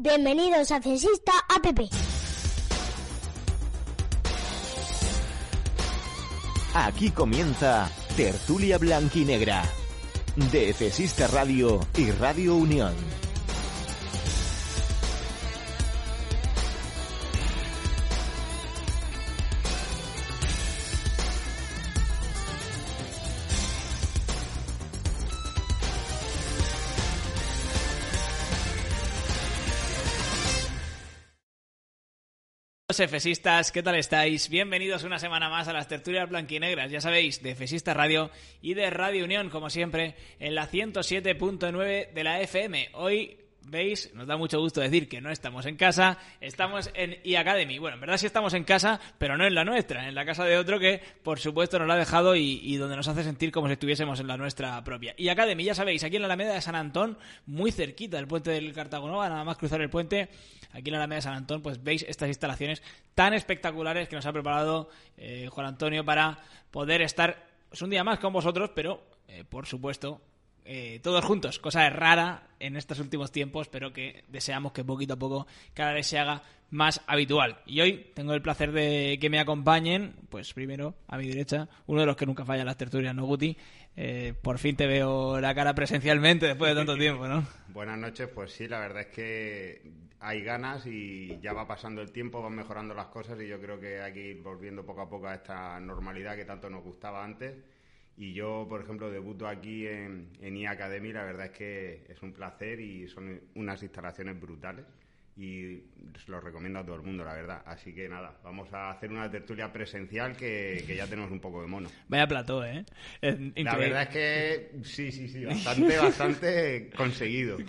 Bienvenidos a Cesista APP. Aquí comienza Tertulia Blanquinegra de Cesista Radio y Radio Unión. Efesistas, ¿qué tal estáis? Bienvenidos una semana más a las tertulias blanquinegras, ya sabéis, de Efesista Radio y de Radio Unión, como siempre, en la 107.9 de la FM. Hoy veis, nos da mucho gusto decir que no estamos en casa, estamos en eAcademy. Bueno, en verdad sí estamos en casa, pero no en la nuestra, en la casa de otro que, por supuesto, nos la ha dejado y, donde nos hace sentir como si estuviésemos en la nuestra propia. eAcademy, ya sabéis, aquí en la Alameda de San Antón, muy cerquita del puente del Cartagonova, nada más cruzar el puente, aquí en la Alameda de San Antón, pues veis estas instalaciones tan espectaculares que nos ha preparado eh, Juan Antonio para poder estar pues, un día más con vosotros, pero, eh, por supuesto, eh, todos juntos, cosa rara en estos últimos tiempos, pero que deseamos que poquito a poco cada vez se haga más habitual. Y hoy tengo el placer de que me acompañen, pues primero a mi derecha, uno de los que nunca falla las tertulias, ¿no, Guti? Eh, por fin te veo la cara presencialmente después de tanto tiempo, ¿no? Buenas noches, pues sí, la verdad es que hay ganas y ya va pasando el tiempo, van mejorando las cosas y yo creo que hay que ir volviendo poco a poco a esta normalidad que tanto nos gustaba antes y yo, por ejemplo, debuto aquí en, en e Academy, la verdad es que es un placer y son unas instalaciones brutales y se lo recomiendo a todo el mundo, la verdad. Así que nada, vamos a hacer una tertulia presencial que, ya tenemos un poco de mono. Vaya plató, ¿eh? la verdad es que sí, sí, sí, bastante, bastante conseguido.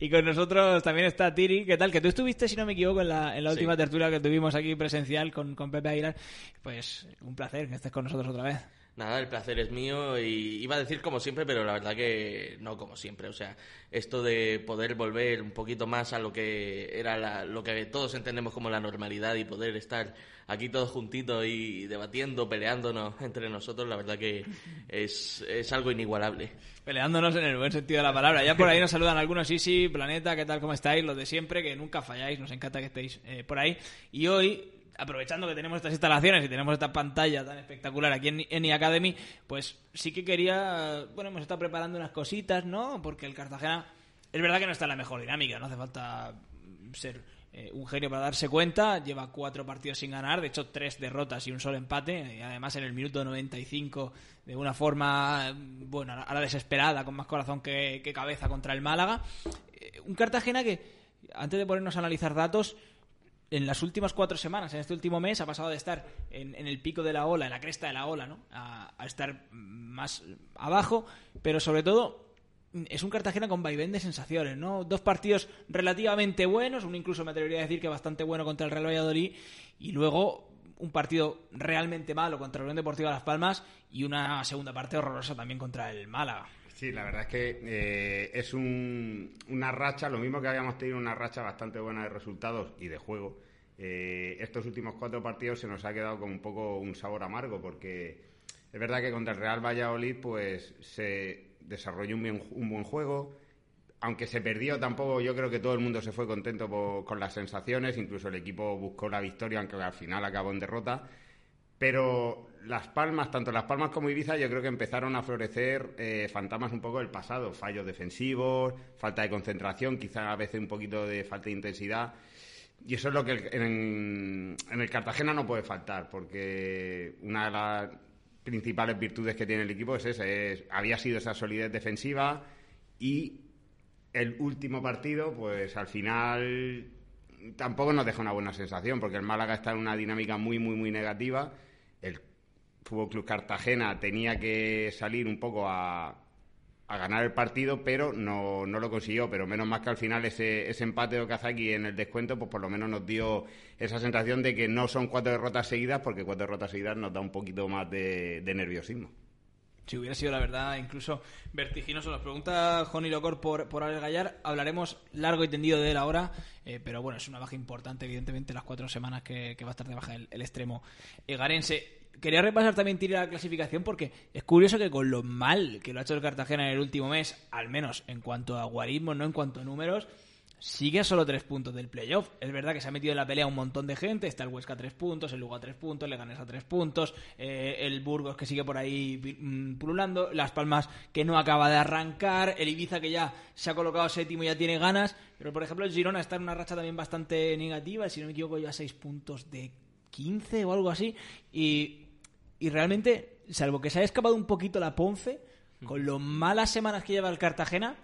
Y con nosotros también está Tiri, ¿qué tal? Que tú estuviste, si no me equivoco, en la, en la última tertulia que tuvimos aquí presencial con, con Pepe Aguilar. Pues un placer que estés con nosotros otra vez. Nada, el placer es mío y iba a decir como siempre, pero la verdad que no como siempre. O sea, esto de poder volver un poquito más a lo que era lo que todos entendemos como la normalidad y poder estar aquí todos juntitos y debatiendo, peleándonos entre nosotros, la verdad que es, es algo inigualable. Peleándonos en el buen sentido de la palabra. Ya por ahí nos saludan algunos, sí, sí, Planeta, ¿qué tal, cómo estáis? Los de siempre, que nunca falláis, nos encanta que estéis eh, por ahí. Y hoy aprovechando que tenemos estas instalaciones y tenemos esta pantalla tan espectacular aquí en, en Academy, pues sí que quería, bueno, hemos estado preparando unas cositas, ¿no? Porque el Cartagena es verdad que no está en la mejor dinámica, no hace falta ser eh, un genio para darse cuenta, lleva cuatro partidos sin ganar, de hecho tres derrotas y un solo empate, y además en el minuto 95 de una forma, bueno, a la desesperada, con más corazón que, cabeza contra el Málaga. Eh, un Cartagena que, antes de ponernos a analizar datos, en las últimas cuatro semanas, en este último mes, ha pasado de estar en, el pico de la ola, en la cresta de la ola, ¿no? A, estar más abajo, pero sobre todo es un Cartagena con vaivén de sensaciones, ¿no? Dos partidos relativamente buenos, uno incluso me atrevería a decir que bastante bueno contra el Real Valladolid, y luego un partido realmente malo contra el Unión Deportiva Las Palmas y una segunda parte horrorosa también contra el Málaga. Sí, la verdad es que eh, es una racha, lo mismo que habíamos tenido una racha bastante buena de resultados y de juego. Eh, estos últimos cuatro partidos se nos ha quedado con un poco un sabor amargo porque es verdad que contra el Real Valladolid pues se desarrolló un, buen juego. Aunque se perdió, tampoco yo creo que todo el mundo se fue contento con las sensaciones. Incluso el equipo buscó la victoria, aunque al final acabó en derrota. Pero Las Palmas, tanto Las Palmas como Ibiza, yo creo que empezaron a florecer eh, fantasmas un poco del pasado, fallos defensivos, falta de concentración, quizá a veces un poquito de falta de intensidad. Y eso es lo que en, el Cartagena no puede faltar, porque una de las principales virtudes que tiene el equipo es esa, había sido esa solidez defensiva y el último partido, pues al final tampoco nos deja una buena sensación, porque el Málaga está en una dinámica muy, muy, muy negativa el Fútbol Club Cartagena tenía que salir un poco a, a ganar el partido, pero no, no, lo consiguió. Pero menos más que al final ese, ese empate de Okazaki en el descuento, pues por lo menos nos dio esa sensación de que no son cuatro derrotas seguidas, porque cuatro derrotas seguidas nos da un poquito más de, nerviosismo. Si hubiera sido la verdad, incluso vertiginoso. Nos pregunta Joni Locor por, por Gallar. Hablaremos largo y tendido de él ahora, eh, pero bueno, es una baja importante, evidentemente, las cuatro semanas que, va a estar de baja el extremo egarense quería repasar también tirar la clasificación porque es curioso que con lo mal que lo ha hecho el Cartagena en el último mes, al menos en cuanto a guarismo, no en cuanto a números, sigue a solo tres puntos del playoff. Es verdad que se ha metido en la pelea un montón de gente. Está el Huesca a tres puntos, el Lugo a tres puntos, le ganes a tres puntos, eh, el Burgos que sigue por ahí mm, pululando, Las Palmas que no acaba de arrancar, el Ibiza que ya se ha colocado séptimo y ya tiene ganas. Pero por ejemplo el Girona está en una racha también bastante negativa. Si no me equivoco, ya seis puntos de 15 o algo así. Y, y realmente, salvo que se haya escapado un poquito la Ponce, con lo malas semanas que lleva el Cartagena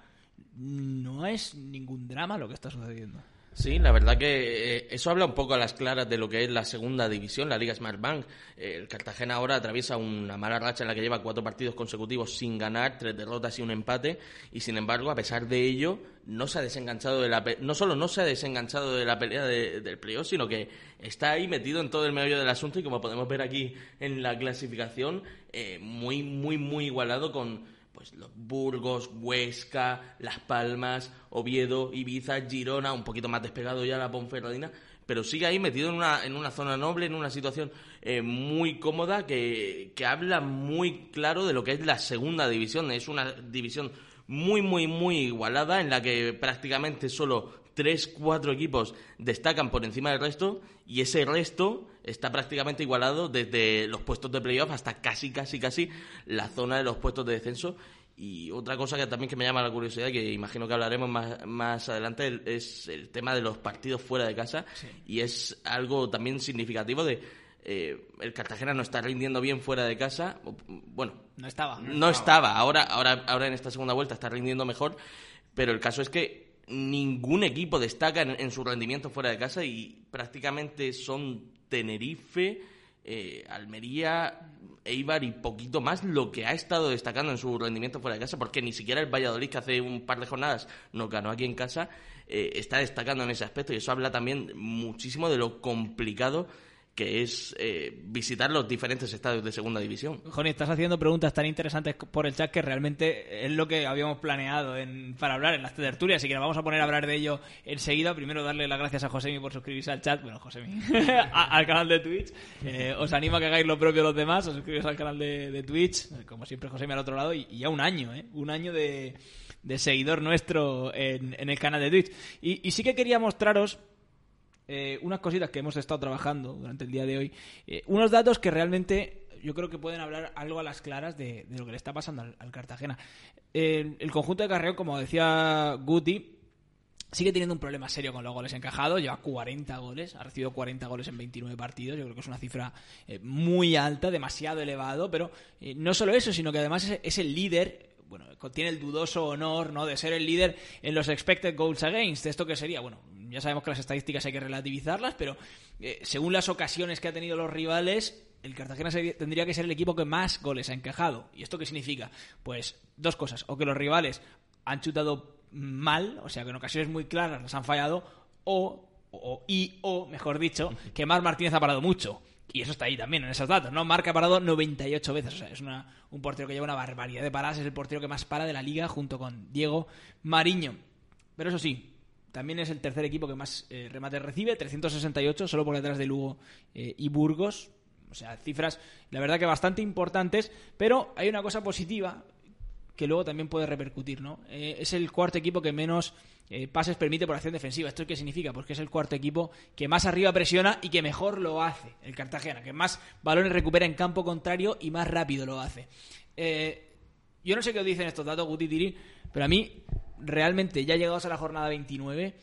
no es ningún drama lo que está sucediendo. Sí, la verdad que eh, eso habla un poco a las claras de lo que es la segunda división, la Liga Smart Bank. Eh, el Cartagena ahora atraviesa una mala racha en la que lleva cuatro partidos consecutivos sin ganar, tres derrotas y un empate, y sin embargo, a pesar de ello, no se ha desenganchado de la no solo no se ha desenganchado de la pelea del playoff, sino que está ahí metido en todo el medio del asunto y como podemos ver aquí en la clasificación, eh, muy, muy, muy igualado con pues los Burgos, Huesca, Las Palmas, Oviedo, Ibiza, Girona, un poquito más despegado ya la Ponferradina, pero sigue ahí metido en una, en una zona noble, en una situación eh, muy cómoda que, que habla muy claro de lo que es la segunda división. Es una división muy, muy, muy igualada en la que prácticamente solo tres, cuatro equipos destacan por encima del resto y ese resto está prácticamente igualado desde los puestos de playoff hasta casi, casi, casi la zona de los puestos de descenso. Y otra cosa que también que me llama la curiosidad, que imagino que hablaremos más, más adelante, es el tema de los partidos fuera de casa. Y es algo también significativo de eh, el Cartagena no está rindiendo bien fuera de casa. Bueno, no estaba. No, estaba. Ahora, ahora, ahora en esta segunda vuelta está rindiendo mejor. Pero el caso es que ningún equipo destaca en su rendimiento fuera de casa y prácticamente son Tenerife, eh, Almería, Eibar y poquito más lo que ha estado destacando en su rendimiento fuera de casa, porque ni siquiera el Valladolid, que hace un par de jornadas nos ganó aquí en casa, eh, está destacando en ese aspecto y eso habla también muchísimo de lo complicado que es eh, visitar los diferentes estadios de segunda división. Joni, estás haciendo preguntas tan interesantes por el chat que realmente es lo que habíamos planeado en, para hablar en las tertulias, así que nos vamos a poner a hablar de ello enseguida. Primero darle las gracias a Josemi por suscribirse al chat, bueno, Josemi, al canal de Twitch. Eh, os animo a que hagáis lo propio los demás, os suscribáis al canal de, Twitch, como siempre Josemi al otro lado, y, ya un año, ¿eh? Un año de, seguidor nuestro en, el canal de Twitch. y sí que quería mostraros eh, unas cositas que hemos estado trabajando durante el día de hoy, eh, unos datos que realmente yo creo que pueden hablar algo a las claras de, lo que le está pasando al, Cartagena. el conjunto de Carreón, como decía Guti, sigue teniendo un problema serio con los goles encajados, lleva 40 goles, ha recibido 40 goles en 29 partidos, yo creo que es una cifra eh, muy alta, demasiado elevado, pero no solo eso, sino que además es, el líder bueno, tiene el dudoso honor ¿no? de ser el líder en los expected goals against. ¿Esto qué sería? Bueno, ya sabemos que las estadísticas hay que relativizarlas, pero eh, según las ocasiones que ha tenido los rivales, el Cartagena tendría que ser el equipo que más goles ha encajado. ¿Y esto qué significa? Pues dos cosas. O que los rivales han chutado mal, o sea que en ocasiones muy claras las han fallado, o, y o, mejor dicho, que Mar Martínez ha parado mucho. Y eso está ahí también, en esos datos, ¿no? Marca ha parado 98 veces. O sea, es un portero que lleva una barbaridad de paradas. Es el portero que más para de la liga junto con Diego Mariño. Pero eso sí, también es el tercer equipo que más eh, remates recibe, 368, solo por detrás de Lugo eh, y Burgos. O sea, cifras, la verdad que bastante importantes, pero hay una cosa positiva que luego también puede repercutir, ¿no? Eh, es el cuarto equipo que menos pases permite por acción defensiva. ¿Esto qué significa? Pues que es el cuarto equipo que más arriba presiona y que mejor lo hace, el Cartagena, que más balones recupera en campo contrario y más rápido lo hace. yo no sé qué os dicen estos datos, Guti Tiri, pero a mí realmente ya llegados a la jornada 29,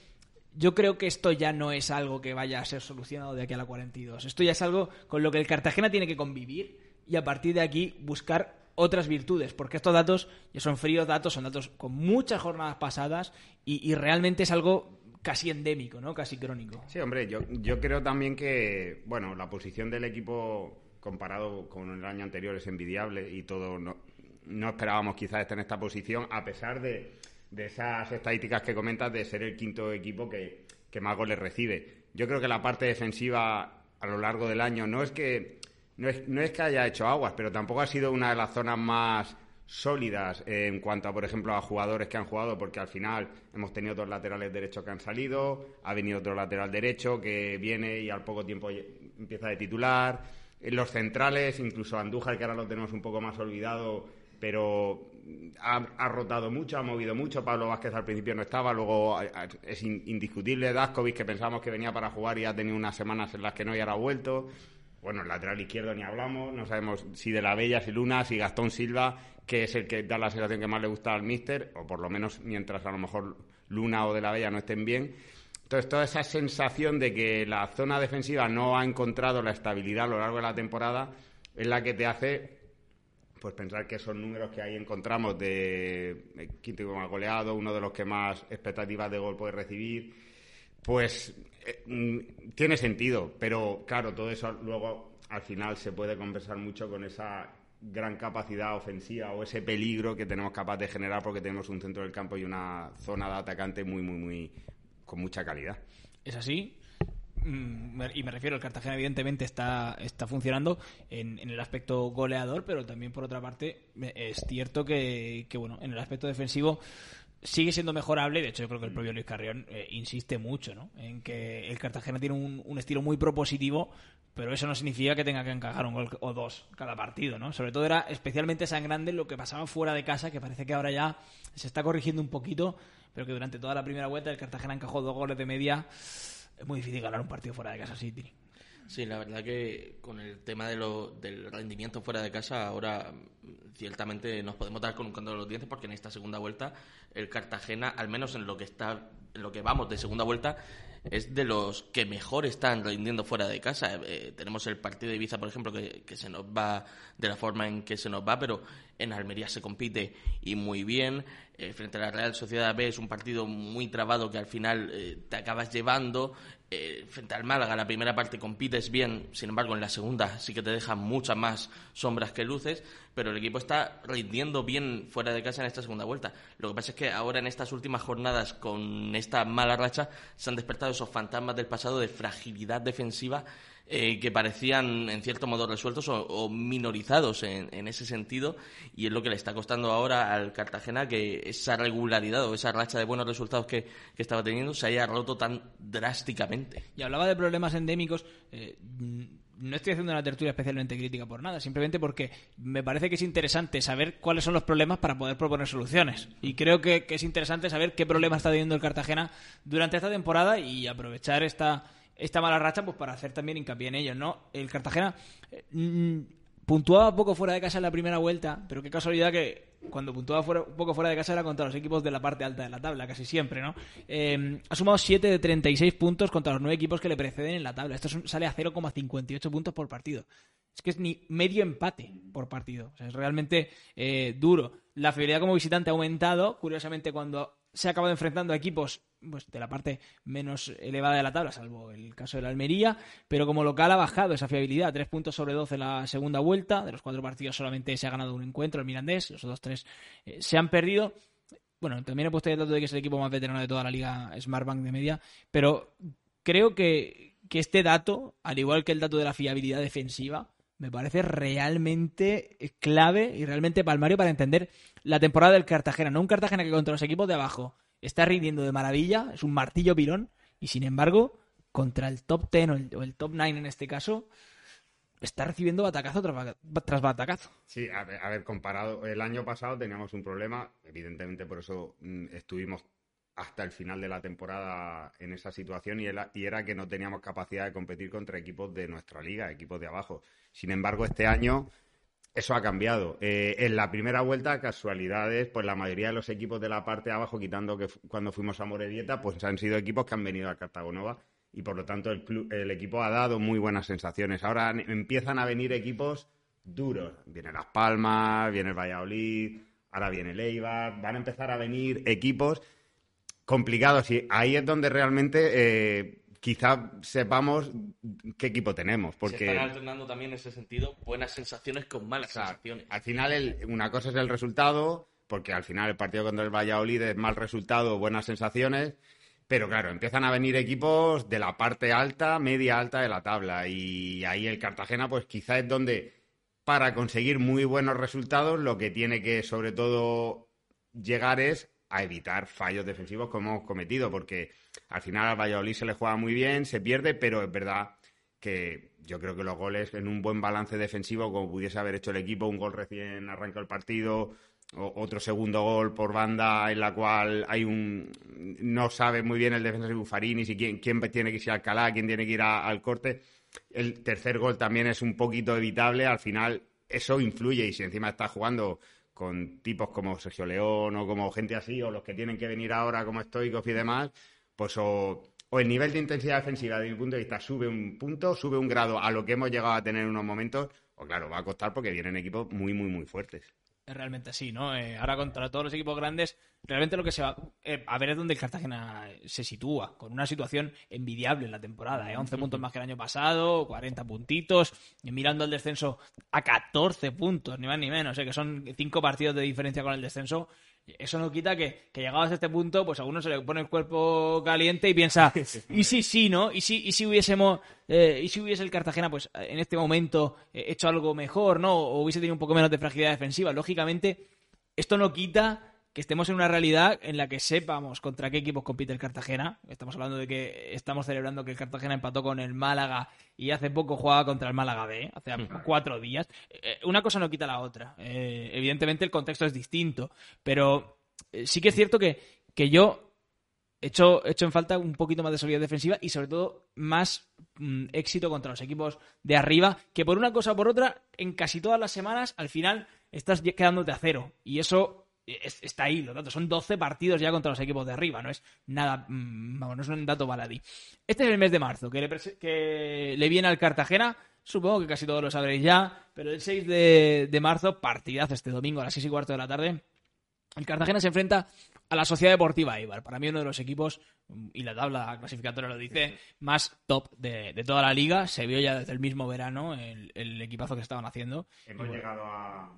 yo creo que esto ya no es algo que vaya a ser solucionado de aquí a la 42. Esto ya es algo con lo que el Cartagena tiene que convivir y a partir de aquí buscar otras virtudes, porque estos datos ya son fríos datos, son datos con muchas jornadas pasadas y, realmente es algo casi endémico, ¿no? Casi crónico. Sí, hombre, yo, yo creo también que, bueno, la posición del equipo comparado con el año anterior es envidiable y todo no, no esperábamos quizás estar en esta posición a pesar de de esas estadísticas que comentas de ser el quinto equipo que, más goles recibe. Yo creo que la parte defensiva a lo largo del año no es que no es, no es que haya hecho aguas, pero tampoco ha sido una de las zonas más sólidas en cuanto a, por ejemplo, a jugadores que han jugado, porque al final hemos tenido dos laterales derechos que han salido, ha venido otro lateral derecho que viene y al poco tiempo empieza de titular. Los centrales, incluso Andújar, que ahora lo tenemos un poco más olvidado, pero ha, ha, rotado mucho, ha movido mucho. Pablo Vázquez al principio no estaba, luego es indiscutible. Daskovic, que pensamos que venía para jugar y ha tenido unas semanas en las que no y ahora ha vuelto. Bueno, el lateral izquierdo ni hablamos, no sabemos si de la Bella, si Luna, si Gastón Silva, que es el que da la sensación que más le gusta al míster, o por lo menos mientras a lo mejor Luna o de la Bella no estén bien. Entonces, toda esa sensación de que la zona defensiva no ha encontrado la estabilidad a lo largo de la temporada es la que te hace pues pensar que esos números que ahí encontramos de quinto y más goleado, uno de los que más expectativas de gol puede recibir, pues eh, mm, tiene sentido, pero claro, todo eso luego al final se puede compensar mucho con esa gran capacidad ofensiva o ese peligro que tenemos capaz de generar porque tenemos un centro del campo y una zona de atacante muy, muy, muy con mucha calidad. Es así, y me refiero, el Cartagena evidentemente está, está funcionando en, el aspecto goleador, pero también por otra parte es cierto que, bueno, en el aspecto defensivo sigue siendo mejorable. De hecho, yo creo que el propio Luis Carrión eh, insiste mucho ¿no? en que el Cartagena tiene un, estilo muy propositivo, pero eso no significa que tenga que encajar un gol o dos cada partido. ¿no? Sobre todo era especialmente sangrante lo que pasaba fuera de casa, que parece que ahora ya se está corrigiendo un poquito, pero que durante toda la primera vuelta el Cartagena encajó dos goles de media es muy difícil ganar un partido fuera de casa City. Sí, la verdad que con el tema de lo, del rendimiento fuera de casa, ahora mm, ciertamente nos podemos dar con un canto de los dientes porque en esta segunda vuelta el Cartagena, al menos en lo que está, en lo que vamos de segunda vuelta, es de los que mejor están rindiendo fuera de casa. Eh, tenemos el partido de Ibiza, por ejemplo, que, se nos va de la forma en que se nos va, pero en Almería se compite y muy bien. Eh, frente a la Real Sociedad B es un partido muy trabado que al final eh, te acabas llevando. Frente al Málaga, la primera parte compites bien, sin embargo, en la segunda sí que te deja muchas más sombras que luces, pero el equipo está rindiendo bien fuera de casa en esta segunda vuelta. Lo que pasa es que ahora en estas últimas jornadas, con esta mala racha, se han despertado esos fantasmas del pasado de fragilidad defensiva eh, que parecían en cierto modo resueltos o, minorizados en, ese sentido y es lo que le está costando ahora al Cartagena que esa regularidad o esa racha de buenos resultados que, estaba teniendo se haya roto tan drásticamente. Y hablaba de problemas endémicos. Eh, no estoy haciendo una tertulia especialmente crítica por nada, simplemente porque me parece que es interesante saber cuáles son los problemas para poder proponer soluciones. Y creo que, es interesante saber qué problemas está teniendo el Cartagena durante esta temporada y aprovechar esta, esta mala racha pues para hacer también hincapié en ello, ¿no? El Cartagena eh, puntuaba poco fuera de casa en la primera vuelta, pero qué casualidad que cuando puntuaba un poco fuera de casa era contra los equipos de la parte alta de la tabla, casi siempre, ¿no? Eh, ha sumado 7 de 36 puntos contra los 9 equipos que le preceden en la tabla. Esto sale a 0,58 puntos por partido. Es que es ni medio empate por partido. O sea, es realmente eh, duro. La fidelidad como visitante ha aumentado. Curiosamente, cuando se ha acabado enfrentando a equipos pues, de la parte menos elevada de la tabla, salvo el caso de la Almería, pero como local ha bajado esa fiabilidad, tres puntos sobre 12 en la segunda vuelta, de los cuatro partidos solamente se ha ganado un encuentro, el Mirandés, los otros tres eh, se han perdido. Bueno, también he puesto el dato de que es el equipo más veterano de toda la liga Smartbank de media, pero creo que, que este dato, al igual que el dato de la fiabilidad defensiva, me parece realmente clave y realmente palmario para entender la temporada del Cartagena. No un Cartagena que contra los equipos de abajo está rindiendo de maravilla, es un martillo pilón, y sin embargo, contra el top 10 o el, top 9 en este caso, está recibiendo batacazo tras, batacazo. Sí, a ver, comparado, el año pasado teníamos un problema, evidentemente por eso mm, estuvimos hasta el final de la temporada en esa situación y, era que no teníamos capacidad de competir contra equipos de nuestra liga, equipos de abajo. Sin embargo, este año eso ha cambiado. Eh, en la primera vuelta, casualidades, pues la mayoría de los equipos de la parte de abajo, quitando que cuando fuimos a Morevieta, pues han sido equipos que han venido a Cartagonova y por lo tanto el, el equipo ha dado muy buenas sensaciones. Ahora empiezan a venir equipos duros. Viene Las Palmas, viene el Valladolid, ahora viene el Eibar, van a empezar a venir equipos complicados y ahí es donde realmente eh, quizá sepamos qué equipo tenemos. Porque... Se están alternando también en ese sentido buenas sensaciones con malas sensaciones. Al final, una cosa es el resultado, porque al final el partido contra el Valladolid es mal resultado, buenas sensaciones. Pero claro, empiezan a venir equipos de la parte alta, media alta de la tabla. Y ahí el Cartagena, pues quizá es donde, para conseguir muy buenos resultados, lo que tiene que sobre todo llegar es a evitar fallos defensivos como hemos cometido, porque al final al Valladolid se le juega muy bien, se pierde, pero es verdad que yo creo que los goles en un buen balance defensivo, como pudiese haber hecho el equipo, un gol recién arrancó el partido, otro segundo gol por banda en la cual hay un no sabe muy bien el defensa de Buffarini si quién, quién tiene que ir a Alcalá, quién tiene que ir al corte. El tercer gol también es un poquito evitable, al final eso influye y si encima está jugando con tipos como Sergio León o como gente así, o los que tienen que venir ahora como estoicos y demás, pues o, el nivel de intensidad defensiva, desde mi punto de vista, sube un punto, sube un grado a lo que hemos llegado a tener en unos momentos, o claro, va a costar porque vienen equipos muy, muy, muy fuertes. es realmente así, ¿no? Eh, ahora contra todos los equipos grandes, realmente lo que se va eh, a ver es donde el Cartagena se sitúa, con una situación envidiable en la temporada, ¿eh? 11 puntos más que el año pasado, 40 puntitos, y mirando el descenso a 14 puntos, ni más ni menos, ¿eh? que son 5 partidos de diferencia con el descenso, eso no quita que, que llegados a este punto, pues a uno se le pone el cuerpo caliente y piensa, ¿y si sí, no? ¿Y si, y si hubiésemos, eh, y si hubiese el Cartagena, pues en este momento eh, hecho algo mejor, ¿no? O hubiese tenido un poco menos de fragilidad defensiva. Lógicamente, esto no quita que estemos en una realidad en la que sepamos contra qué equipos compite el Cartagena. Estamos hablando de que estamos celebrando que el Cartagena empató con el Málaga y hace poco jugaba contra el Málaga B, hace cuatro días. Eh, una cosa no quita la otra. Eh, evidentemente el contexto es distinto, pero eh, sí que es cierto que, que yo he hecho, hecho en falta un poquito más de solidez defensiva y sobre todo más mm, éxito contra los equipos de arriba, que por una cosa o por otra, en casi todas las semanas, al final estás quedándote a cero. Y eso está ahí, los datos. Son 12 partidos ya contra los equipos de arriba, no es nada, mm, vamos, no es un dato baladí. Este es el mes de marzo, que le, que le viene al Cartagena, supongo que casi todos lo sabréis ya, pero el 6 de, marzo, partidazo este domingo a las 6 y cuarto de la tarde, el Cartagena se enfrenta a la Sociedad Deportiva Eibar. Para mí uno de los equipos, y la tabla clasificatoria lo dice, más top de, toda la liga. Se vio ya desde el mismo verano el, equipazo que estaban haciendo. Hemos llegado a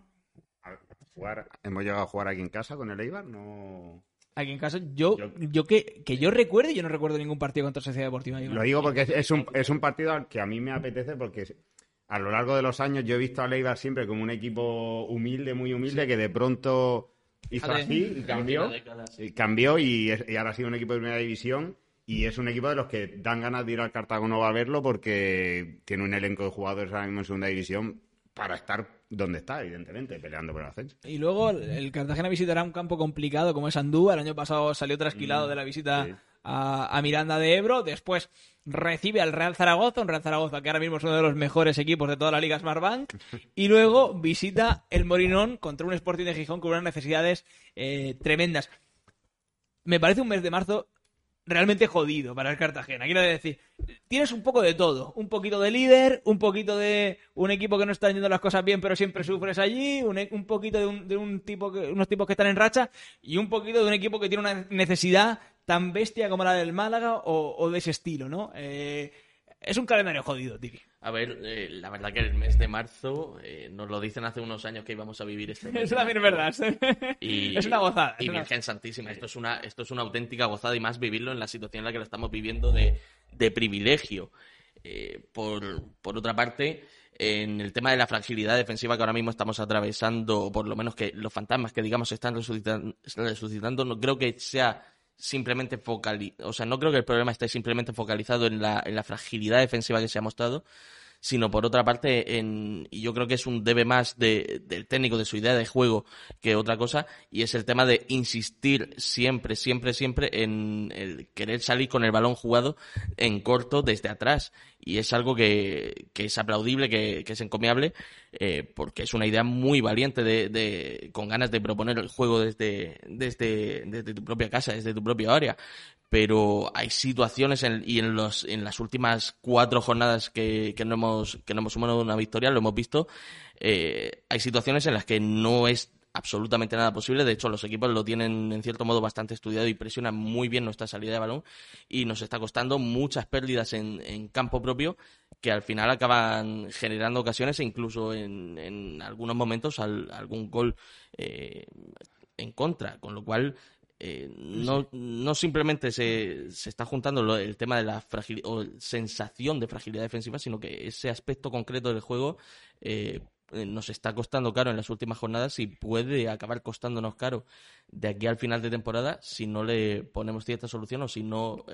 hemos llegado a jugar aquí en casa con el Eibar, no... Aquí en casa, yo, yo, que, que, yo recuerde, yo no recuerdo ningún partido contra Sociedad Deportiva. Lo digo porque es, un, es un partido que a mí me apetece porque a lo largo de los años yo he visto a Eibar siempre como un equipo humilde, muy humilde, que de pronto hizo así y cambió, y cambió y, ahora ha sido un equipo de primera división y es un equipo de los que dan ganas de ir al Cartago a verlo porque tiene un elenco de jugadores ahora mismo en segunda división para estar donde está, evidentemente, peleando por el ascenso. Y luego el Cartagena visitará un campo complicado como es Andúa. El año pasado salió trasquilado mm, de la visita a, Miranda de Ebro. Después recibe al Real Zaragoza, un Real Zaragoza que ahora mismo es uno de los mejores equipos de toda la Liga Smartbank. Y luego visita el Morinón contra un Sporting de Gijón con unas necesidades eh, tremendas. Me parece un mes de marzo realmente jodido para el Cartagena. Quiero decir, tienes un poco de todo. Un poquito de líder, un poquito de un equipo que no está yendo las cosas bien, pero siempre sufres allí, un, un poquito de, un, de un tipo que, unos tipos que están en racha y un poquito de un equipo que tiene una necesidad tan bestia como la del Málaga o, de ese estilo, ¿no? Eh, es un calendario jodido, Tiri. A ver, eh, la verdad que el mes de marzo eh, nos lo dicen hace unos años que íbamos a vivir este mes. Eso también es verdad. Y, es una gozada. Y Virgen Santísima, esto es, una, esto es una auténtica gozada y más vivirlo en la situación en la que lo estamos viviendo de, de privilegio. Eh, por, por otra parte, en el tema de la fragilidad defensiva que ahora mismo estamos atravesando, o por lo menos que los fantasmas que digamos están resucitando, resucitando no creo que sea simplemente focalizado, o sea, no creo que el problema esté simplemente focalizado en la, en la fragilidad defensiva que se ha mostrado, sino por otra parte, en, y yo creo que es un debe más de, del técnico, de su idea de juego que otra cosa, y es el tema de insistir siempre, siempre, siempre en el querer salir con el balón jugado en corto desde atrás. Y es algo que, que es aplaudible, que, que es encomiable, eh, porque es una idea muy valiente de, de, con ganas de proponer el juego desde, desde, desde tu propia casa, desde tu propia área. Pero hay situaciones y en, los, en las últimas cuatro jornadas que, que, no, hemos, que no hemos sumado una victoria, lo hemos visto, eh, hay situaciones en las que no es absolutamente nada posible. De hecho, los equipos lo tienen en cierto modo bastante estudiado y presionan muy bien nuestra salida de balón y nos está costando muchas pérdidas en, en campo propio que al final acaban generando ocasiones e incluso en, en algunos momentos algún gol eh, en contra. Con lo cual eh, no, no simplemente se, se está juntando el tema de la fragilidad o sensación de fragilidad defensiva, sino que ese aspecto concreto del juego eh, nos está costando caro en las últimas jornadas y puede acabar costándonos caro de aquí al final de temporada si no le ponemos cierta solución o si no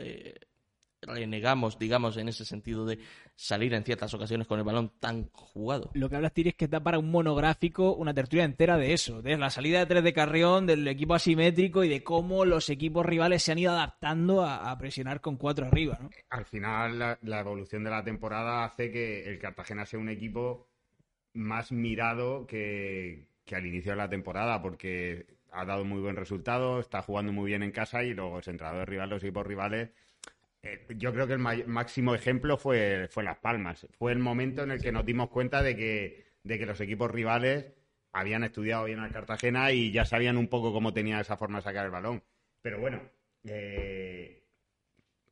renegamos, digamos, en ese sentido de salir en ciertas ocasiones con el balón tan jugado. Lo que hablas, Tiri, es que da para un monográfico, una tertulia entera de eso, de la salida de tres de Carrión, del equipo asimétrico y de cómo los equipos rivales se han ido adaptando a, a presionar con cuatro arriba, ¿no? Al final, la, la evolución de la temporada hace que el Cartagena sea un equipo más mirado que, que al inicio de la temporada, porque ha dado muy buen resultado, está jugando muy bien en casa y los entrenadores rivales, los equipos rivales. eh, yo creo que el máximo ejemplo fue, fue Las Palmas. Fue el momento en el que nos dimos cuenta de que, de que los equipos rivales habían estudiado bien al Cartagena y ya sabían un poco cómo tenía esa forma de sacar el balón. Pero bueno, eh,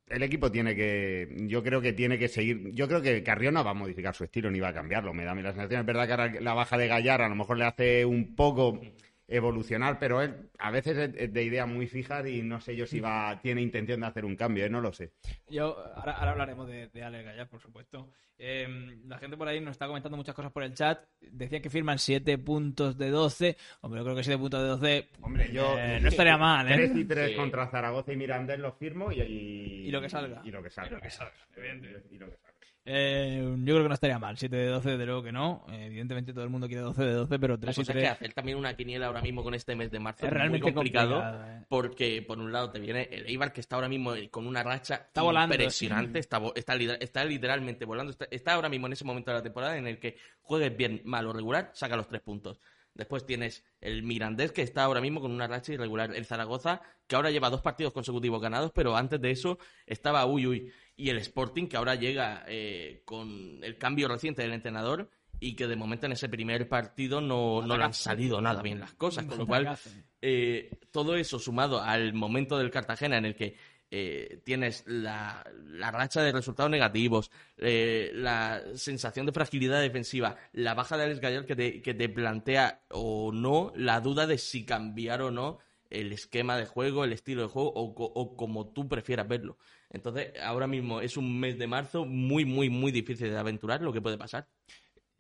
el equipo tiene que. Yo creo que tiene que seguir. Yo creo que Carrión no va a modificar su estilo ni va a cambiarlo. Me da a mí la sensación. Es verdad que ahora la baja de Gallar a lo mejor le hace un poco evolucionar, pero él a veces es de ideas muy fijas y no sé yo si va tiene intención de hacer un cambio, ¿eh? no lo sé. Yo, ahora, ahora hablaremos de, de Alex Gallar, por supuesto. Eh, la gente por ahí nos está comentando muchas cosas por el chat. Decían que firman 7 puntos de 12. Hombre, yo creo que 7 puntos de 12 Hombre, yo. eh, no estaría mal, ¿eh? 3 y 3 Sí. contra Zaragoza y Mirandés los firmo y, y, Y lo que salga. Y lo que salga. Y lo que salga. Y lo que salga. Eh, yo creo que no estaría mal. 7 de 12, desde luego que no. Eh, evidentemente todo el mundo quiere 12 de 12, pero La 3 y cosa es 3 que hacer también una quiniela ahora mismo con este mes de marzo es es realmente muy complicado, complicado, ¿eh? porque por un lado te viene el Eibar que está ahora mismo con una racha Está volando, impresionante, está, vo- está, li- está literalmente volando, está, está ahora mismo en ese momento de la temporada en el que juegues bien, mal o regular, saca los tres puntos. Después tienes el Mirandés que está ahora mismo con una racha irregular, el Zaragoza que ahora lleva dos partidos consecutivos ganados, pero antes de eso estaba uy uy y el Sporting que ahora llega eh, con el cambio reciente del entrenador y que de momento en ese primer partido no, no le han salido nada bien las cosas, con lo cual eh, todo eso sumado al momento del Cartagena en el que eh, tienes la, la racha de resultados negativos, eh, la sensación de fragilidad defensiva, la baja de Alex Gallar que te, que te plantea o no la duda de si cambiar o no el esquema de juego, el estilo de juego o, co- o como tú prefieras verlo. Entonces, ahora mismo es un mes de marzo muy, muy, muy difícil de aventurar lo que puede pasar.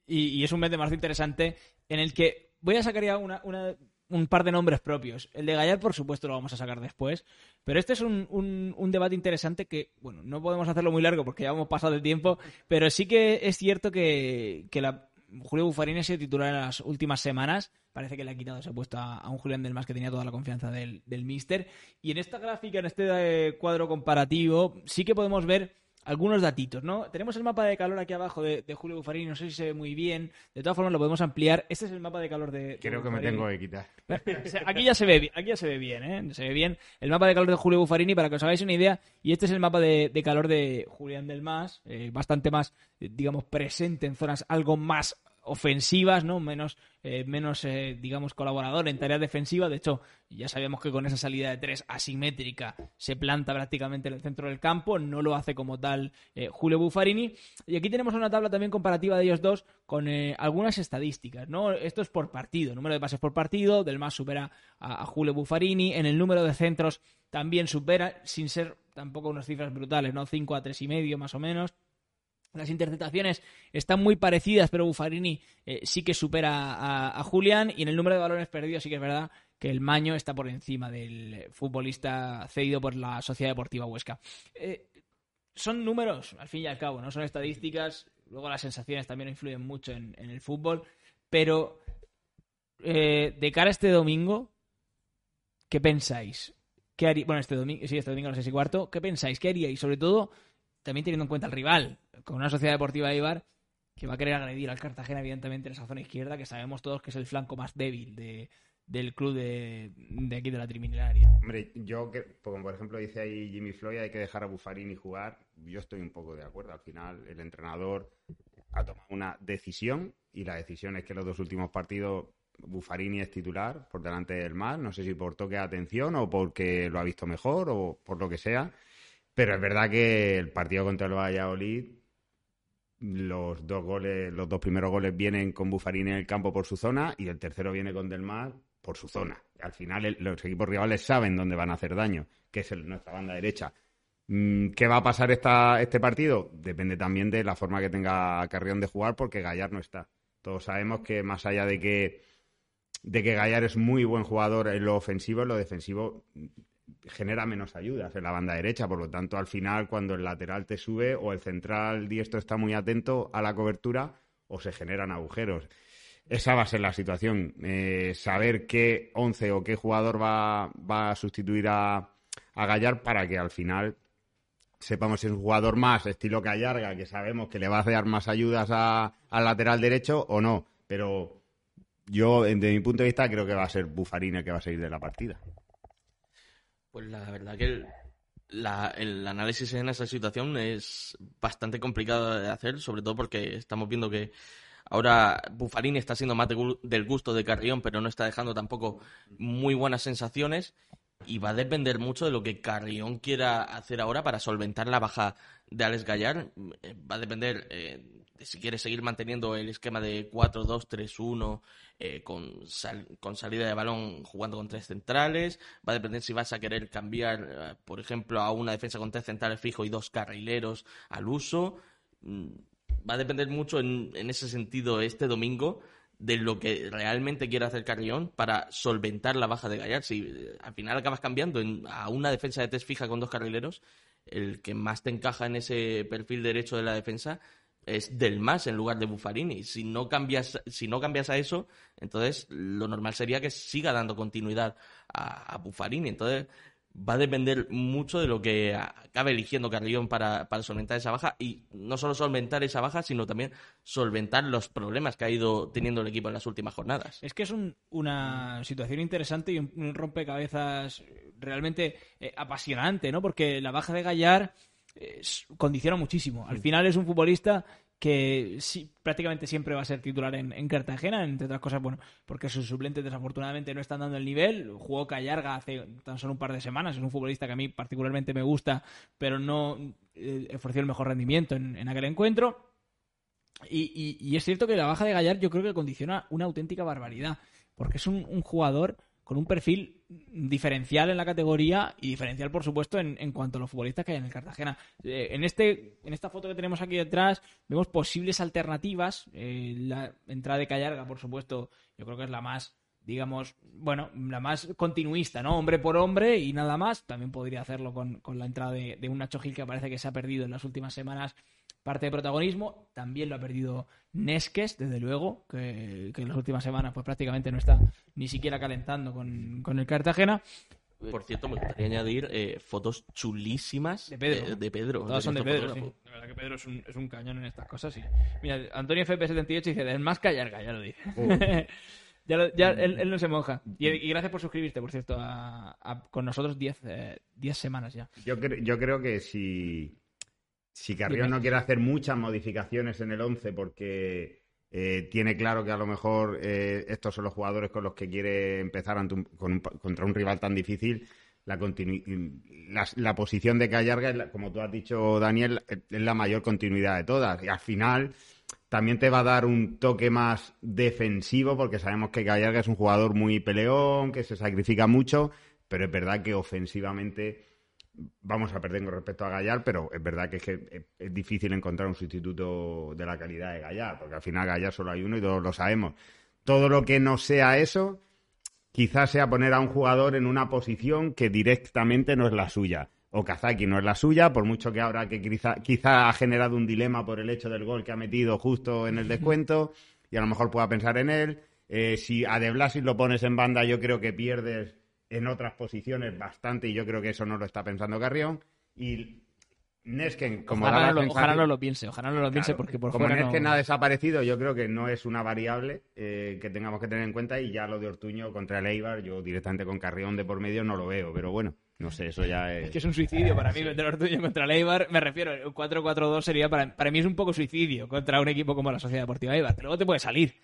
Y, es un mes de marzo interesante en el que voy a sacar ya una, una- un par de nombres propios. El de Gallar, por supuesto, lo vamos a sacar después. Pero este es un debate interesante que, bueno, no podemos hacerlo muy largo porque ya hemos pasado el tiempo, pero sí que es cierto que, que la, Julio Buffarini ha sido titular en las últimas semanas. Parece que le ha quitado ese puesto a, un Julián del Mas que tenía toda la confianza del, del Mister. Y en esta gráfica, en este eh, cuadro comparativo, sí que podemos ver algunos datitos, ¿no? Tenemos el mapa de calor aquí abajo de, de Julio Buffarini, no sé si se ve muy bien. De todas formas, lo podemos ampliar. Este es el mapa de calor de. Creo que me tengo que quitar. Aquí ya se ve, aquí ya se ve bien, ¿eh? Se ve bien el mapa de calor de Julio Buffarini para que os hagáis una idea. Y este es el mapa de, de calor de Julián del Mas, eh, bastante más, eh, digamos, presente en zonas algo más ofensivas, ¿no? Menos, eh, menos eh, digamos, colaborador en tareas defensivas. De hecho, ya sabíamos que con esa salida de tres asimétrica se planta prácticamente en el centro del campo. No lo hace como tal eh, Julio Buffarini. Y aquí tenemos una tabla también comparativa de ellos dos con eh, algunas estadísticas, ¿no? Esto es por partido, número de pases por partido, del más supera a, Julio Buffarini, en el número de centros también supera, sin ser tampoco unas cifras brutales, ¿no? 5 a tres y medio más o menos. Las interceptaciones están muy parecidas, pero Buffarini eh, sí que supera a, a Julián. Y en el número de balones perdidos sí que es verdad que el Maño está por encima del futbolista cedido por la Sociedad Deportiva Huesca. Eh, son números, al fin y al cabo, no son estadísticas. Luego las sensaciones también influyen mucho en, el fútbol. Pero eh, de cara a este domingo, ¿qué pensáis? ¿Qué harí- Bueno, este domingo, sí, este domingo las seis y cuarto. ¿Qué pensáis? ¿Qué haríais? Sobre todo, también teniendo en cuenta el rival, con una sociedad deportiva de Ibar que va a querer agredir al Cartagena, evidentemente, en esa zona izquierda, que sabemos todos que es el flanco más débil de, del club de, de aquí de la Triminaria. Hombre, yo, que, como por ejemplo dice ahí Jimmy Floyd, hay que dejar a Buffarini jugar. Yo estoy un poco de acuerdo. Al final, el entrenador ha tomado una decisión y la decisión es que los dos últimos partidos Buffarini es titular por delante del Mar. No sé si por toque de atención o porque lo ha visto mejor o por lo que sea. Pero es verdad que el partido contra el Valladolid, los dos goles, los dos primeros goles vienen con Buffarini en el campo por su zona y el tercero viene con Del Mar por su zona. Al final los equipos rivales saben dónde van a hacer daño, que es nuestra banda derecha. Mm, ¿Qué va a pasar esta, este partido? Depende también de la forma que tenga Carrión de jugar, porque Gallar no está. Todos sabemos que más allá de que, de que Gallar es muy buen jugador en lo ofensivo, en lo defensivo genera menos ayudas en la banda derecha. Por lo tanto, al final, cuando el lateral te sube o el central diestro está muy atento a la cobertura, o se generan agujeros. Esa va a ser la situación. Eh, saber qué once o qué jugador va, va a sustituir a, a Gallar para que al final sepamos si es un jugador más estilo Callarga, que sabemos que le va a dar más ayudas al lateral derecho o no. Pero yo, desde mi punto de vista, creo que va a ser Bufarín el que va a salir de la partida. Pues la verdad que el, el análisis en esa situación es bastante complicado de hacer, sobre todo porque estamos viendo que Ahora Bufarini está siendo más del gusto de Carrión, pero no está dejando tampoco muy buenas sensaciones y va a depender mucho de lo que Carrión quiera hacer ahora para solventar la baja de Alex Gallar. Eh, va a depender eh, si quiere seguir manteniendo el esquema de 4-2-3-1 eh, con, con salida de balón jugando con tres centrales. Va a depender si vas a querer cambiar, por ejemplo, a una defensa con tres centrales fijo y dos carrileros al uso. Mm, va a depender mucho en, en ese sentido este domingo de lo que realmente quiere hacer Carrión para solventar la baja de Gallar. Si eh, al final acabas cambiando a una defensa de test fija con dos carrileros, el que más te encaja en ese perfil derecho de la defensa es del más en lugar de Buffarini. Si no cambias, si no cambias a eso, entonces lo normal sería que siga dando continuidad a, a Buffarini. Entonces, va a depender mucho de lo que acabe eligiendo Carrión para, solventar esa baja y no solo solventar esa baja, sino también solventar los problemas que ha ido teniendo el equipo en las últimas jornadas. Es que es una situación interesante y un, rompecabezas realmente eh, apasionante, ¿no? Porque la baja de Gallar condiciona muchísimo. Al final es un futbolista que sí, prácticamente siempre va a ser titular en, Cartagena, entre otras cosas, bueno, porque sus suplentes desafortunadamente no están dando el nivel. Jugó Callarga hace tan solo un par de semanas, es un futbolista que a mí particularmente me gusta, pero no eh, ofreció el mejor rendimiento en, aquel encuentro. Y, es cierto que la baja de Gallar yo creo que condiciona una auténtica barbaridad, porque es un jugador con un perfil diferencial en la categoría y diferencial, por supuesto, en, en cuanto a los futbolistas que hay en el Cartagena. Eh, en, este, en esta foto que tenemos aquí detrás vemos posibles alternativas. Eh, la entrada de Callarga, por supuesto, yo creo que es la más digamos, bueno, la más continuista, ¿no? Hombre por hombre y nada más. También podría hacerlo con, con la entrada de, de un Nacho Gil que parece que se ha perdido en las últimas semanas parte de protagonismo. También lo ha perdido Nesques, desde luego, que, en las últimas semanas pues prácticamente no está ni siquiera calentando con, el Cartagena. Por cierto, me gustaría añadir eh, fotos chulísimas de Pedro. De, Pedro Todas son de Pedro, La verdad que Pedro es un, es un cañón en estas cosas. Mira, Antonio FP78 dice, el más callarga, ya lo dice. ya, él, no se moja. Y, gracias por suscribirte, por cierto, con nosotros 10 eh, semanas ya. Yo, yo creo que si si Carrión no quiere hacer muchas modificaciones en el 11 porque eh, tiene claro que a lo mejor eh, estos son los jugadores con los que quiere empezar contra un rival tan difícil, la, la, posición de Callarga, como tú has dicho, Daniel, es la mayor continuidad de todas. Y al final también te va a dar un toque más defensivo porque sabemos que Callarga es un jugador muy peleón, que se sacrifica mucho, pero es verdad que ofensivamente vamos a perder con respecto a Gallar, pero es verdad que es, difícil encontrar un sustituto de la calidad de Gallar, porque al final Gallar solo hay uno y todos lo sabemos. Todo lo que no sea eso, quizás sea poner a un jugador en una posición que directamente no es la suya. O Kazaki no es la suya, por mucho que ahora que quizá, ha generado un dilema por el hecho del gol que ha metido justo en el descuento, y a lo mejor pueda pensar en él. Eh, si a De Blasis lo pones en banda, yo creo que pierdes en otras posiciones bastante y yo creo que eso no lo está pensando Carrión. Y Nesken, como ojalá, no, ojalá no lo piense, ojalá no lo piense porque por Como Nesken ha desaparecido, yo creo que no es una variable eh, que tengamos que tener en cuenta y ya lo de Ortuño contra el Eibar, yo directamente con Carrión de por medio no lo veo, pero bueno. No sé, eso ya es... Es que es un suicidio para mí meter Ortuño contra el Eibar. Me refiero, el 4-4-2 sería para, para mí es un poco suicidio contra un equipo como la Sociedad Deportiva Eibar. Luego te puede salir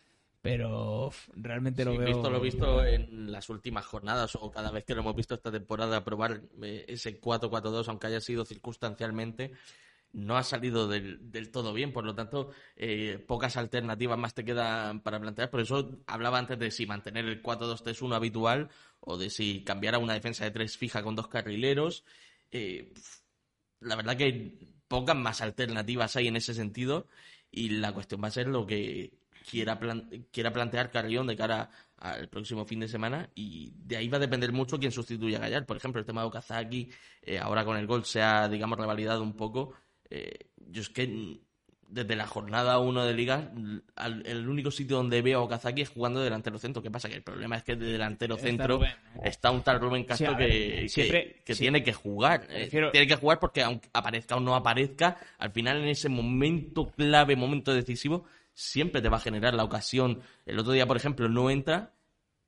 pero realmente lo veo. Visto lo visto en las últimas jornadas o cada vez que lo hemos visto esta temporada probar eh, ese 4-4-2, aunque haya sido circunstancialmente, no ha salido del, del todo bien. Por lo tanto, eh, pocas alternativas más te quedan para plantear. Por eso hablaba antes de si mantener el 4-2-3-1 habitual o de si cambiar a una defensa de tres fija con dos carrileros. Eh, la verdad que pocas más alternativas hay en ese sentido y la cuestión va a ser lo que quiera, quiera plantear Carrión de cara al próximo fin de semana y de ahí va a depender mucho quién sustituya a Gallar. Por ejemplo, el tema de Okazaki, eh, ahora con el gol se ha, digamos, revalidado un poco. Eh, yo es que desde la jornada 1 de liga, el único sitio donde veo a Okazaki es jugando de delantero centro. ¿Qué pasa? Que el problema es que de delantero centro está, un tal Rubén Castro que, que, tiene que jugar. Eh, tiene que jugar porque aunque aparezca o no aparezca, al final en ese momento clave, momento decisivo, siempre te va a generar la ocasión. El otro día, por ejemplo, no entra,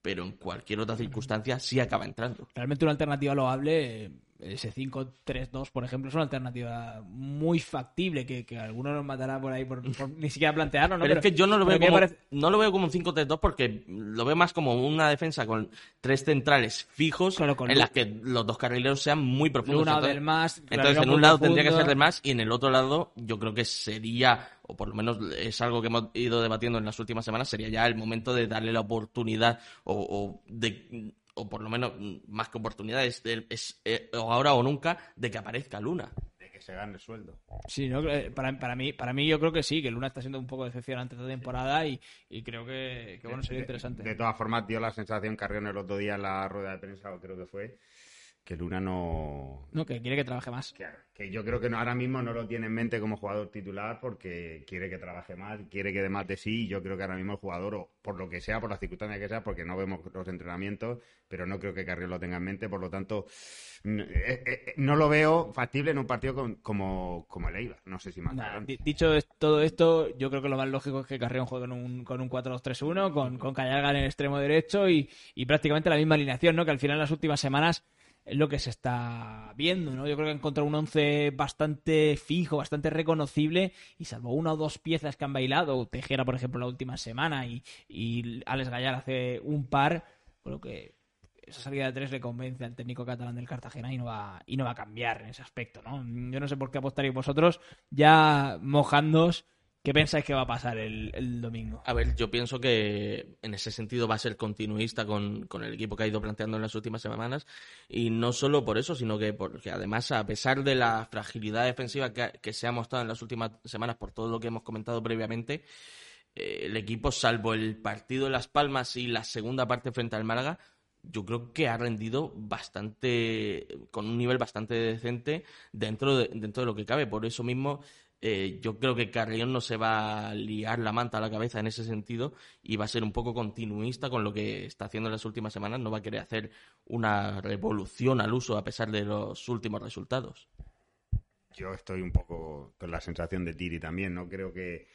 pero en cualquier otra circunstancia sí acaba entrando. Realmente una alternativa loable ese 5-3-2, por ejemplo, es una alternativa muy factible que, que algunos nos matará por ahí por, ni siquiera plantearlo. ¿no? Pero, es que yo no lo, veo como, no lo veo como un 5-3-2 porque lo veo más como una defensa con tres centrales fijos en las que los dos carrileros sean muy profundos. entonces, del más, entonces en un lado tendría que ser del más y en el otro lado yo creo que sería, o por lo menos es algo que hemos ido debatiendo en las últimas semanas, sería ya el momento de darle la oportunidad o de o por lo menos más que oportunidades, es, eh, ahora o nunca, de que aparezca Luna. De que se gane el sueldo. Sí, ¿no? Eh, para, para, mí, para mí yo creo que sí, que Luna está siendo un poco decepcionante esta temporada y, y creo que, bueno, sería interesante. De, todas formas, dio la sensación Carrión el otro día en la rueda de prensa, creo que fue, que Luna no... No, que quiere que trabaje más. Que yo creo que no, ahora mismo no lo tiene en mente como jugador titular porque quiere que trabaje más, quiere que dé más de sí. Y yo creo que ahora mismo el jugador, o por lo que sea, por las circunstancias que sea, porque no vemos los entrenamientos, pero no creo que Carrión lo tenga en mente. Por lo tanto, eh, eh, eh, no lo veo factible en un partido como, como el Eibar. No sé si más. dicho todo esto, yo creo que lo más lógico es que Carrión juegue con un, con un 4-2-3-1, con, con Callarga en el extremo derecho y, y prácticamente la misma alineación, ¿no? Que al final las últimas semanas es lo que se está viendo, ¿no? Yo creo que ha encontrado un once bastante fijo, bastante reconocible y salvo una o dos piezas que han bailado, Tejera, por ejemplo, la última semana y, y Alex Gallar hace un par, creo que esa salida de tres le convence al técnico catalán del Cartagena y no va, y no va a cambiar en ese aspecto, ¿no? Yo no sé por qué apostaréis vosotros ya mojándos ¿Qué pensáis que va a pasar el, domingo? A ver, yo pienso que en ese sentido va a ser continuista con, el equipo que ha ido planteando en las últimas semanas. Y no solo por eso, sino que porque además, a pesar de la fragilidad defensiva que, se ha mostrado en las últimas semanas por todo lo que hemos comentado previamente, eh, el equipo, salvo el partido de Las Palmas y la segunda parte frente al Málaga, yo creo que ha rendido bastante, con un nivel bastante decente dentro de, dentro de lo que cabe. Por eso mismo eh, yo creo que Carrión no se va a liar la manta a la cabeza en ese sentido y va a ser un poco continuista con lo que está haciendo en las últimas semanas. No va a querer hacer una revolución al uso a pesar de los últimos resultados. Yo estoy un poco con la sensación de Tiri también. No creo que,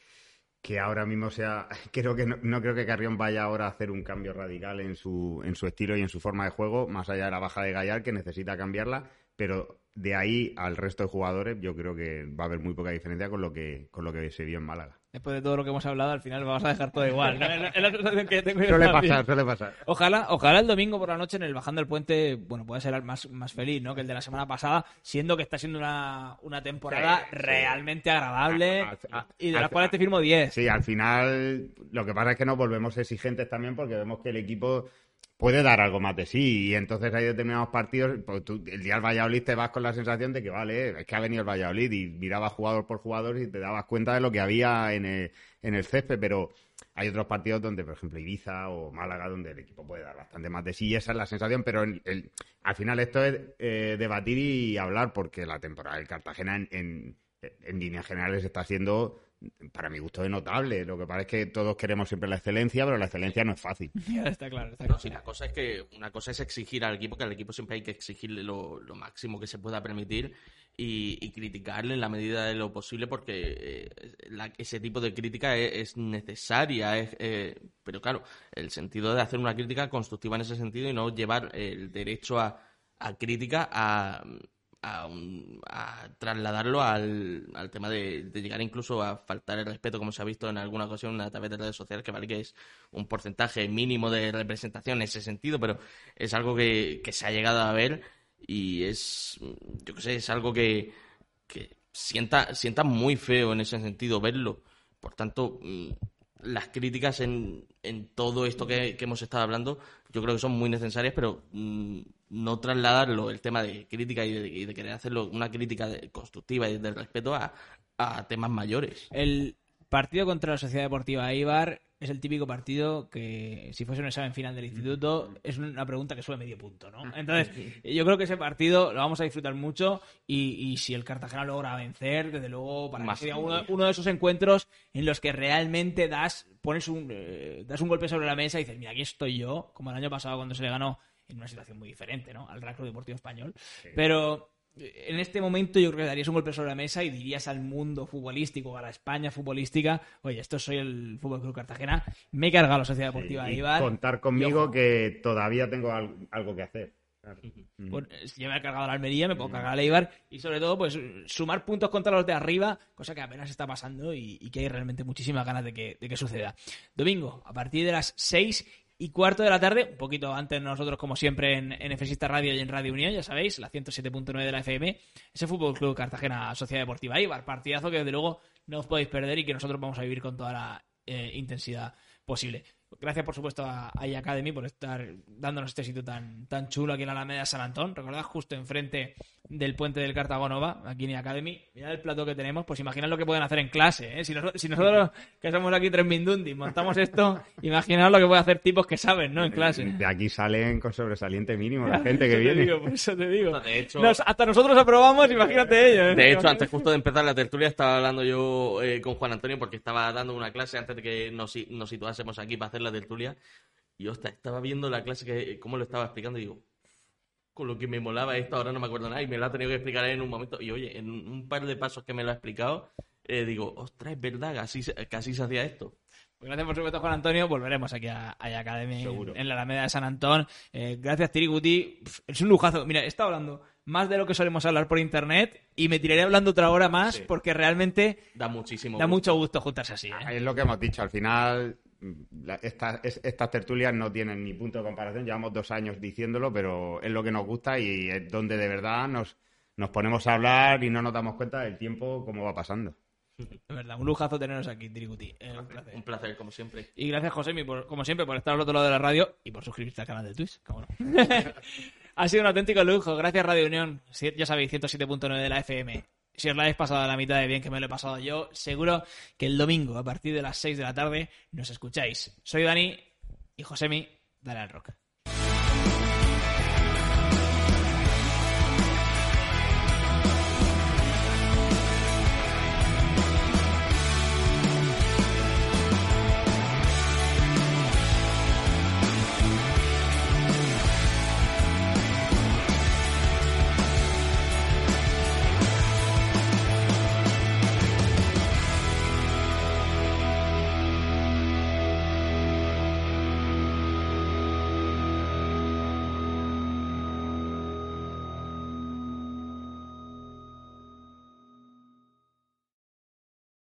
que ahora mismo sea. Creo que no, creo que Carrión vaya ahora a hacer un cambio radical en su, en su estilo y en su forma de juego, más allá de la baja de Gallar, que necesita cambiarla. Pero de ahí al resto de jugadores, yo creo que va a haber muy poca diferencia con lo que, con lo que se vio en Málaga. Después de todo lo que hemos hablado, al final vamos a dejar todo igual. Es la sensación que tengo suele pasar, suele pasar. Ojalá, ojalá el domingo por la noche en el Bajando el Puente, bueno, pueda ser más, más feliz, ¿no? Que el de la semana pasada, siendo que está siendo una, una temporada realmente agradable y de la cual te firmo 10. Sí, al final lo que pasa es que nos volvemos exigentes también porque vemos que el equipo puede dar algo más de sí. Y entonces hay determinados partidos, pues el día del Valladolid te vas con la sensación de que, vale, es que ha venido el Valladolid y mirabas jugador por jugador y te dabas cuenta de lo que había en el, en el césped, pero hay otros partidos donde, por ejemplo, Ibiza o Málaga, donde el equipo puede dar bastante más de sí y esa es la sensación, pero al final esto es eh, debatir y hablar porque la temporada del Cartagena en, en, en líneas generales está siendo para mi gusto es notable. Lo que pasa es que todos queremos siempre la excelencia, pero la excelencia no es fácil. está claro, está claro. la cosa es que una cosa es exigir al equipo, que al equipo siempre hay que exigirle lo, máximo que se pueda permitir y, criticarle en la medida de lo posible, porque eh, ese tipo de crítica es, necesaria. Eh, pero claro, el sentido de hacer una crítica constructiva en ese sentido y no llevar el derecho a crítica a a, trasladarlo al, al tema de, llegar incluso a faltar el respeto, como se ha visto en alguna ocasión a través de redes sociales, que vale que es un porcentaje mínimo de representación en ese sentido, pero es algo que, se ha llegado a ver y es, yo que sé, es algo que, que sienta, sienta muy feo en ese sentido verlo. Por tanto, mm, las críticas en, en todo esto que, hemos estado hablando, yo creo que son muy necesarias, pero mm, no trasladarlo, el tema de crítica y de, querer hacerlo una crítica constructiva y del respeto a, temas mayores. El partido contra la Sociedad Deportiva Eibar es el típico partido que, si fuese un examen final del instituto, es una pregunta que sube medio punto, ¿no? Entonces, yo creo que ese partido lo vamos a disfrutar mucho y, y si el Cartagena logra vencer, desde luego, para Más que sea uno, todavía. uno de esos encuentros en los que realmente das, pones un, eh, das un golpe sobre la mesa y dices, mira, aquí estoy yo, como el año pasado cuando se le ganó en una situación muy diferente, ¿no? Al Racro Deportivo Español. Pero eh, en este momento yo creo que darías un golpe sobre la mesa y dirías al mundo futbolístico, a la España futbolística, oye, esto soy el Fútbol Club Cartagena, me he cargado la Sociedad Deportiva de y Eibar. contar conmigo que todavía tengo al- algo que hacer. Claro. Mm. Pues, yo me he cargado a la Almería, me puedo cargar a Eibar y sobre todo pues sumar puntos contra los de arriba, cosa que apenas está pasando y, y que hay realmente muchísimas ganas de que, de que suceda. Domingo, a partir de las 6 y cuarto de la tarde, un poquito antes nosotros como siempre en, en Radio y en Radio Unión, ya sabéis, la 107.9 de la FM, ese Fútbol Club Cartagena Sociedad Deportiva Eibar, partidazo que desde luego no os podéis perder y que nosotros vamos a vivir con toda la eh, intensidad posible. Gracias, por supuesto, a AI Academy por estar dándonos este sitio tan, tan chulo aquí en la Alameda de San Antón. Recordad, justo enfrente del puente del Cartagonova, aquí en AI Academy. Mirad el plato que tenemos, pues imaginad lo que pueden hacer en clase. ¿eh? Si, nosotros, si nosotros, que somos aquí tres Mindundis, montamos esto, imaginad lo que pueden hacer tipos que saben, ¿no? En clase. De aquí salen con sobresaliente mínimo la gente que viene. digo, por eso te digo. De hecho- Nos- hasta nosotros aprobamos, imagínate ellos. ¿eh? De hecho, antes justo de empezar la tertulia estaba hablando yo eh, con Juan Antonio porque estaba dando una clase antes de que nos, nos situásemos aquí para hacer la tertulia. Y hostia, estaba viendo la clase que cómo lo estaba explicando y digo, con lo que me molaba esto, ahora no me acuerdo nada y me lo ha tenido que explicar en un momento. Y oye, en un par de pasos que me lo ha explicado, eh, digo, ostras, es verdad, que así, se- hacía esto. Pues gracias por supuesto, Juan Antonio. Volveremos aquí a, a Academy Seguro. en la Alameda de San Antón. Eh, gracias, Tiriguti. Es un lujazo. Mira, he estado hablando más de lo que solemos hablar por internet y me tiraré hablando otra hora más Sí. porque realmente Da muchísimo da gusto. mucho gusto juntarse así. ¿eh? Es lo que hemos dicho, al final la- estas, es- estas tertulias no tienen ni punto de comparación, llevamos dos años diciéndolo, pero es lo que nos gusta y es donde de verdad nos, nos ponemos a hablar y no nos damos cuenta del tiempo cómo va pasando. De verdad, un lujazo teneros aquí, Tiriguti. Eh, un placer. Un placer, como siempre. Y gracias, Josemi, por, como siempre, por estar al otro lado de la radio y por suscribirte al canal de Twitch. cómo no. ha sido un auténtico lujo. Gracias, Radio Unión. Ya sabéis, 107.9 de la FM. Si os la habéis pasado a la mitad de bien que me lo he pasado yo, seguro que el domingo, a partir de las 6 de la tarde, nos escucháis. Soy Dani y Josemi, dale al rock.